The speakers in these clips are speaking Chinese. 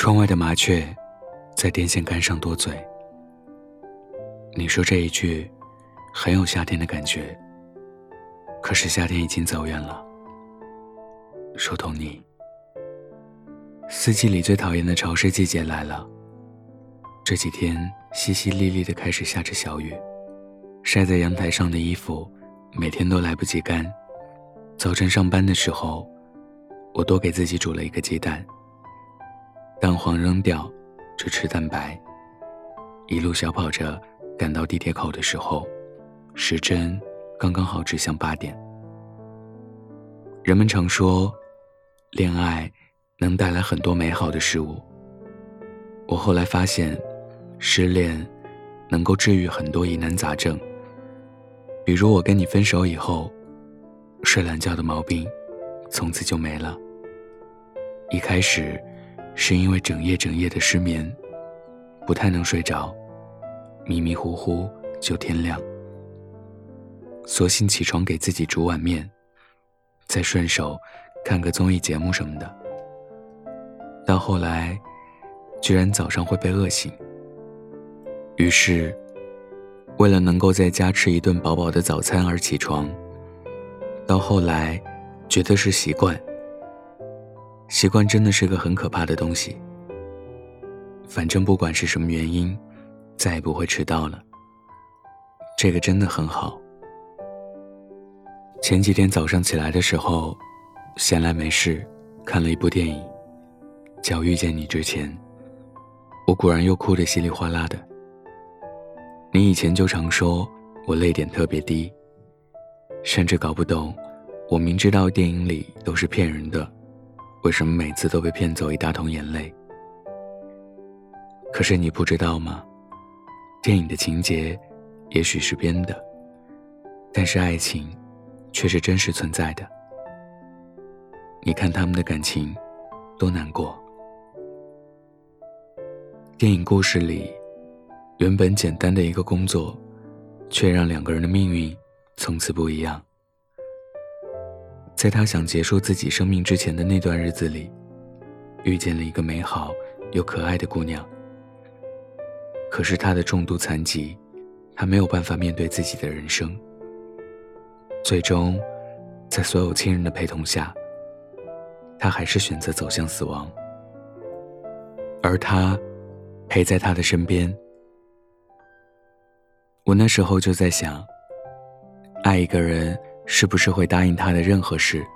窗外的麻雀，在电线杆上多嘴。你说这一句，很有夏天的感觉。可是夏天已经走远了。说同你，四季里最讨厌的潮湿季节来了。这几天淅淅沥沥的开始下着小雨，晒在阳台上的衣服，每天都来不及干。早晨上班的时候，我多给自己煮了一个鸡蛋。蛋黄扔掉，只吃蛋白。一路小跑着赶到地铁口的时候，时针刚刚好指向八点。人们常说，恋爱能带来很多美好的事物。我后来发现，失恋能够治愈很多疑难杂症。比如我跟你分手以后，睡懒觉的毛病从此就没了。一开始。是因为整夜整夜的失眠，不太能睡着，迷迷糊糊就天亮。索性起床给自己煮碗面，再顺手看个综艺节目什么的。到后来，居然早上会被饿醒。于是，为了能够在家吃一顿饱饱的早餐而起床。到后来，觉得是习惯。习惯真的是个很可怕的东西。反正不管是什么原因，再也不会迟到了。这个真的很好。前几天早上起来的时候，闲来没事，看了一部电影，叫《遇见你之前》。我果然又哭得稀里哗啦的。你以前就常说我泪点特别低，甚至搞不懂，我明知道电影里都是骗人的。为什么每次都被骗走一大桶眼泪？可是你不知道吗？电影的情节也许是编的，但是爱情却是真实存在的。你看他们的感情多难过。电影故事里，原本简单的一个工作，却让两个人的命运从此不一样。在他想结束自己生命之前的那段日子里，遇见了一个美好又可爱的姑娘。可是他的重度残疾，他没有办法面对自己的人生。最终，在所有亲人的陪同下，他还是选择走向死亡。而他，陪在他的身边。我那时候就在想，爱一个人。是不是会答应他的任何事，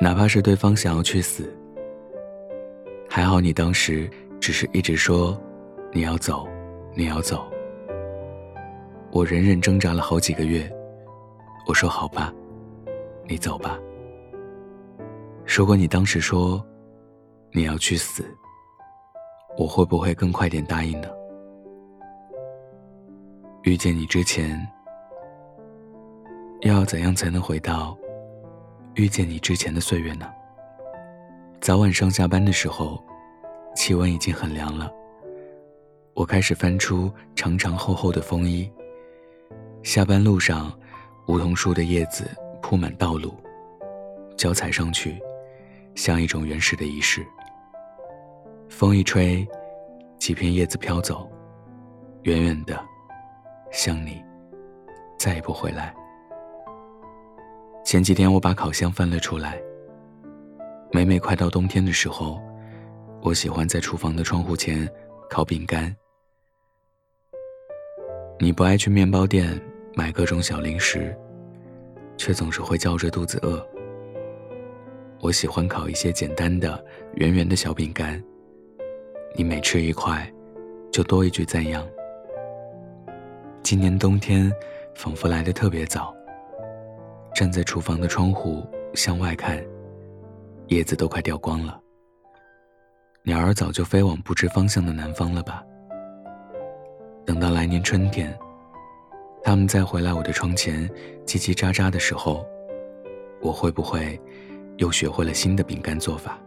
哪怕是对方想要去死？还好你当时只是一直说你要走，你要走。我忍忍挣扎了好几个月，我说好吧，你走吧。如果你当时说你要去死，我会不会更快点答应呢？遇见你之前。要怎样才能回到遇见你之前的岁月呢？早晚上下班的时候，气温已经很凉了。我开始翻出长长厚厚的风衣。下班路上，梧桐树的叶子铺满道路，脚踩上去，像一种原始的仪式。风一吹，几片叶子飘走，远远的，像你，再也不回来。前几天我把烤箱翻了出来。每每快到冬天的时候，我喜欢在厨房的窗户前烤饼干。你不爱去面包店买各种小零食，却总是会叫着肚子饿。我喜欢烤一些简单的圆圆的小饼干。你每吃一块，就多一句赞扬。今年冬天仿佛来的特别早。站在厨房的窗户向外看，叶子都快掉光了。鸟儿早就飞往不知方向的南方了吧？等到来年春天，它们再回来我的窗前叽叽喳喳的时候，我会不会又学会了新的饼干做法？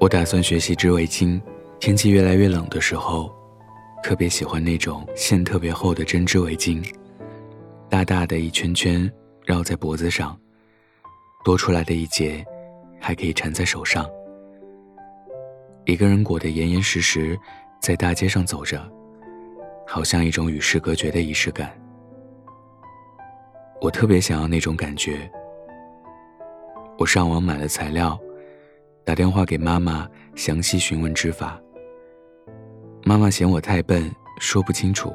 我打算学习织围巾。天气越来越冷的时候，特别喜欢那种线特别厚的针织围巾，大大的一圈圈。绕在脖子上，多出来的一节，还可以缠在手上。一个人裹得严严实实，在大街上走着，好像一种与世隔绝的仪式感。我特别想要那种感觉。我上网买了材料，打电话给妈妈详细询问织法。妈妈嫌我太笨，说不清楚，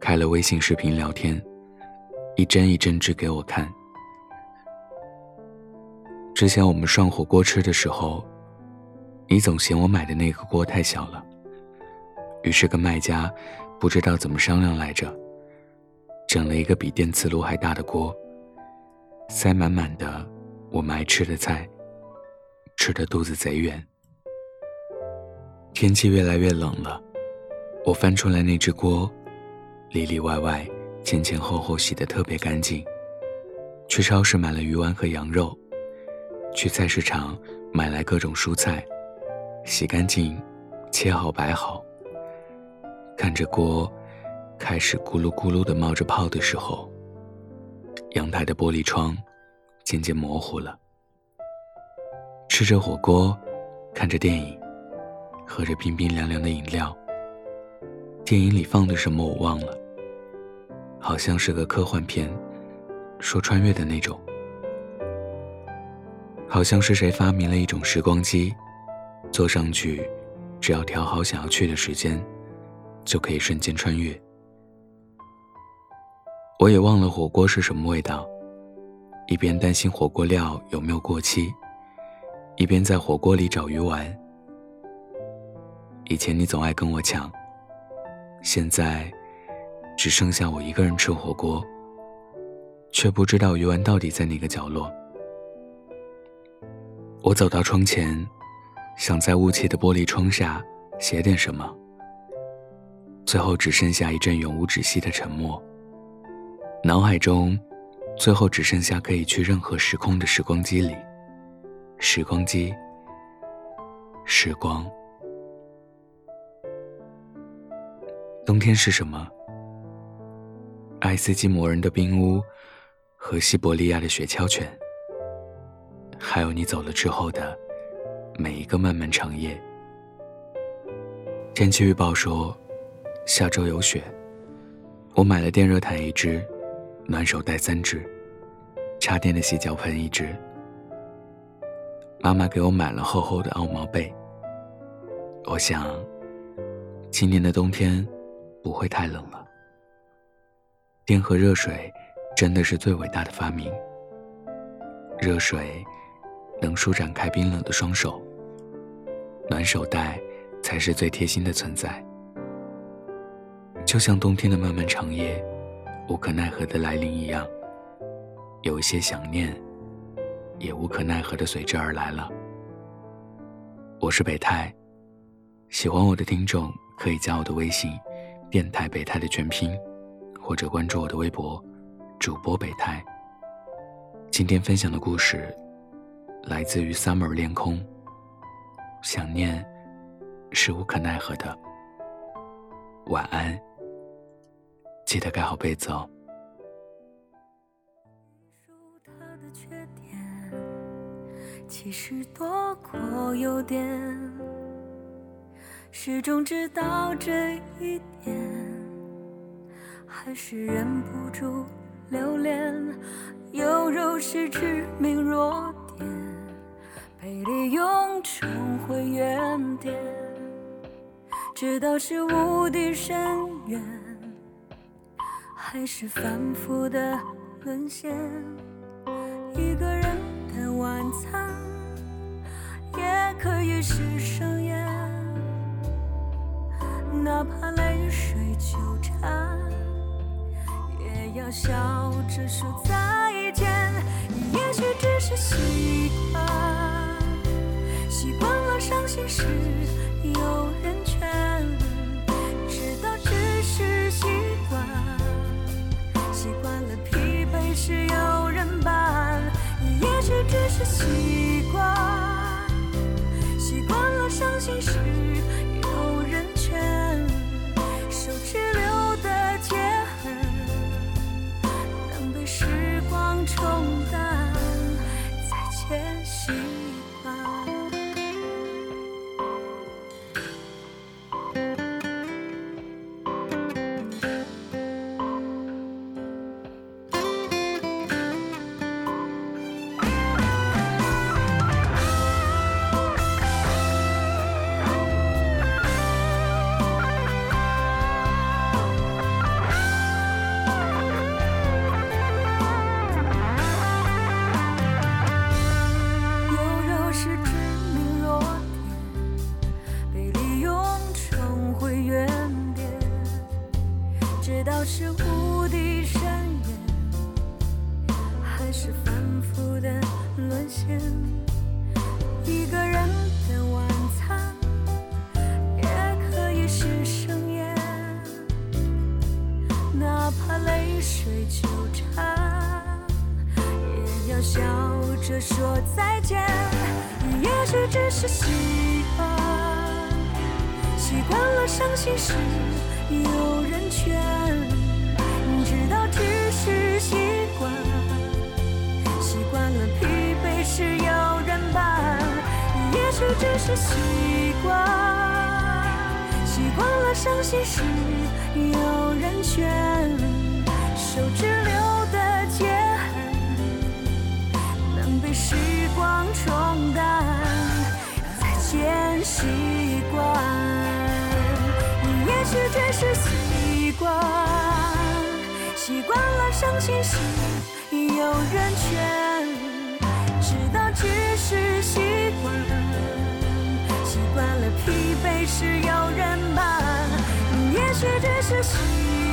开了微信视频聊天，一针一针织给我看。之前我们涮火锅吃的时候，你总嫌我买的那个锅太小了，于是跟卖家不知道怎么商量来着，整了一个比电磁炉还大的锅，塞满满的。我们爱吃的菜，吃的肚子贼圆。天气越来越冷了，我翻出来那只锅，里里外外、前前后后洗得特别干净。去超市买了鱼丸和羊肉，去菜市场买来各种蔬菜，洗干净，切好摆好。看着锅开始咕噜咕噜的冒着泡的时候，阳台的玻璃窗。渐渐模糊了。吃着火锅，看着电影，喝着冰冰凉凉的饮料。电影里放的什么我忘了，好像是个科幻片，说穿越的那种。好像是谁发明了一种时光机，坐上去，只要调好想要去的时间，就可以瞬间穿越。我也忘了火锅是什么味道。一边担心火锅料有没有过期，一边在火锅里找鱼丸。以前你总爱跟我抢，现在只剩下我一个人吃火锅，却不知道鱼丸到底在哪个角落。我走到窗前，想在雾气的玻璃窗下写点什么，最后只剩下一阵永无止息的沉默，脑海中。最后只剩下可以去任何时空的时光机里。时光机，时光。冬天是什么？爱斯基摩人的冰屋，和西伯利亚的雪橇犬，还有你走了之后的每一个漫漫长夜。天气预报说，下周有雪。我买了电热毯一只。暖手袋三只，插电的洗脚盆一只。妈妈给我买了厚厚的奥毛被。我想，今年的冬天不会太冷了。电和热水真的是最伟大的发明。热水能舒展开冰冷的双手，暖手袋才是最贴心的存在。就像冬天的漫漫长夜。无可奈何的来临一样，有一些想念，也无可奈何的随之而来了。我是北太，喜欢我的听众可以加我的微信“电台北太”的全拼，或者关注我的微博“主播北太”。今天分享的故事来自于 Summer 恋空，想念是无可奈何的。晚安。记得盖好被子哦。其实多过优点，始终知道这一点，还是忍不住留恋。有肉是致命弱点，被利用重回原点，直到是无底深渊。还是反复的沦陷，一个人的晚餐也可以是笑着说再见。也许只是习惯，习惯了伤心时有人劝，直到只是习惯。习惯了疲惫时有人伴，也许只是习惯。习惯了伤心时重担在前行。笑着说再见。也许只是习惯，习惯了伤心时有人劝，直到只是习惯，习惯了疲惫时有人伴。也许只是习惯，习惯了伤心时有人劝，手指留的结痕能被时光冲淡，再见习惯。你也许只是习惯，习惯了伤心时有人劝，直到只是习惯，习惯了疲惫时有人伴。你也许只是习惯，